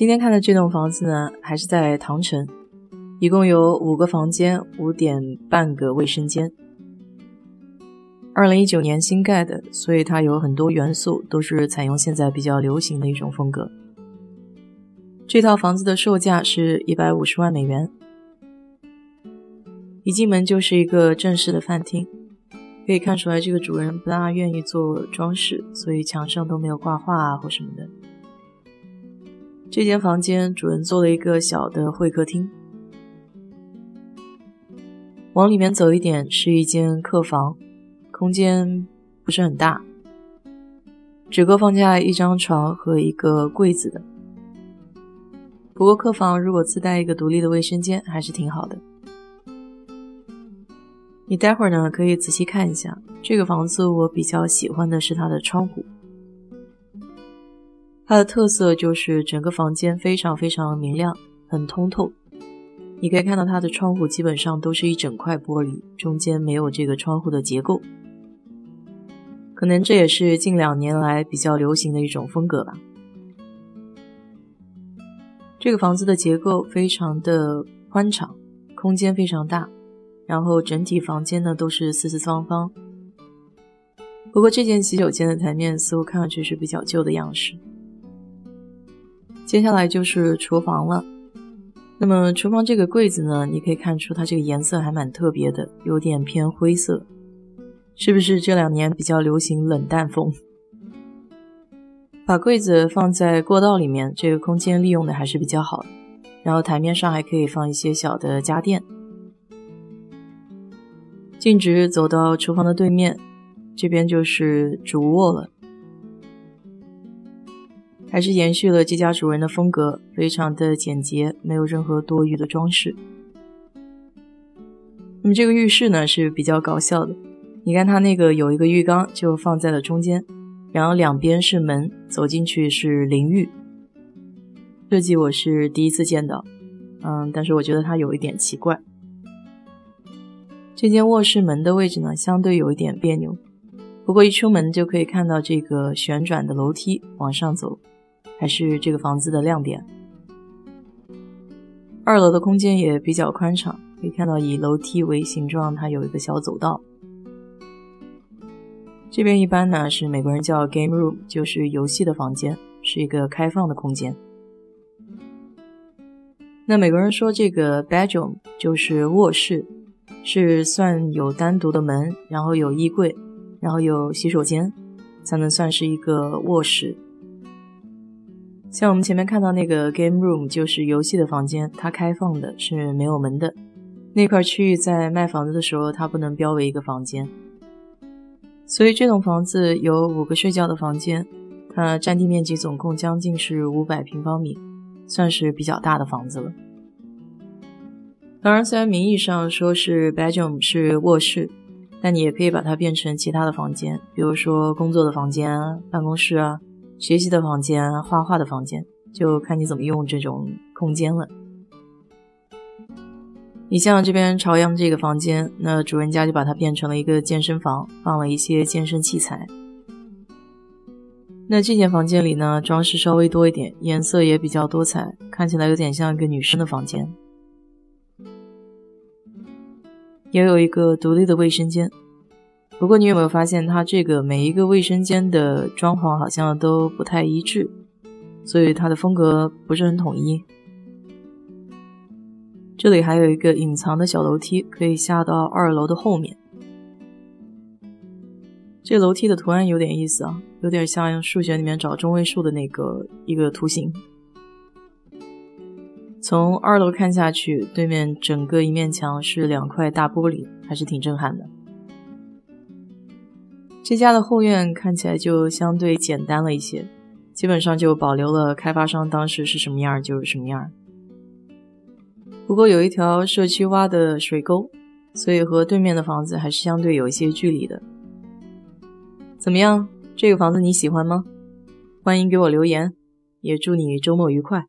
今天看的这栋房子呢，还是在唐城，一共有五个房间，五点半个卫生间。二零一九年新盖的，所以它有很多元素都是采用现在比较流行的一种风格。这套房子的售价是一百五十万美元。一进门就是一个正式的饭厅，可以看出来这个主人不大愿意做装饰，所以墙上都没有挂画啊或什么的。这间房间主人做了一个小的会客厅，往里面走一点是一间客房，空间不是很大，只够放下一张床和一个柜子的。不过客房如果自带一个独立的卫生间还是挺好的。你待会儿呢可以仔细看一下这个房子，我比较喜欢的是它的窗户。它的特色就是整个房间非常非常明亮，很通透。你可以看到它的窗户基本上都是一整块玻璃，中间没有这个窗户的结构。可能这也是近两年来比较流行的一种风格吧。这个房子的结构非常的宽敞，空间非常大，然后整体房间呢都是四四方方。不过这间洗手间的台面似乎看上去是比较旧的样式。接下来就是厨房了。那么厨房这个柜子呢，你可以看出它这个颜色还蛮特别的，有点偏灰色，是不是这两年比较流行冷淡风？把柜子放在过道里面，这个空间利用的还是比较好的。然后台面上还可以放一些小的家电。径直走到厨房的对面，这边就是主卧了。还是延续了这家主人的风格，非常的简洁，没有任何多余的装饰。那么这个浴室呢是比较搞笑的，你看它那个有一个浴缸就放在了中间，然后两边是门，走进去是淋浴。设计我是第一次见到，嗯，但是我觉得它有一点奇怪。这间卧室门的位置呢相对有一点别扭，不过一出门就可以看到这个旋转的楼梯往上走。还是这个房子的亮点。二楼的空间也比较宽敞，可以看到以楼梯为形状，它有一个小走道。这边一般呢是美国人叫 game room，就是游戏的房间，是一个开放的空间。那美国人说这个 bedroom 就是卧室，是算有单独的门，然后有衣柜，然后有洗手间，才能算是一个卧室。像我们前面看到那个 game room，就是游戏的房间，它开放的是没有门的。那块区域在卖房子的时候，它不能标为一个房间。所以这栋房子有五个睡觉的房间，它占地面积总共将近是五百平方米，算是比较大的房子了。当然，虽然名义上说是 bedroom 是卧室，但你也可以把它变成其他的房间，比如说工作的房间啊、办公室啊。学习的房间、画画的房间，就看你怎么用这种空间了。你像这边朝阳这个房间，那主人家就把它变成了一个健身房，放了一些健身器材。那这间房间里呢，装饰稍微多一点，颜色也比较多彩，看起来有点像一个女生的房间。也有一个独立的卫生间。不过你有没有发现，它这个每一个卫生间的装潢好像都不太一致，所以它的风格不是很统一。这里还有一个隐藏的小楼梯，可以下到二楼的后面。这楼梯的图案有点意思啊，有点像数学里面找中位数的那个一个图形。从二楼看下去，对面整个一面墙是两块大玻璃，还是挺震撼的。这家的后院看起来就相对简单了一些，基本上就保留了开发商当时是什么样就是什么样。不过有一条社区挖的水沟，所以和对面的房子还是相对有一些距离的。怎么样，这个房子你喜欢吗？欢迎给我留言，也祝你周末愉快。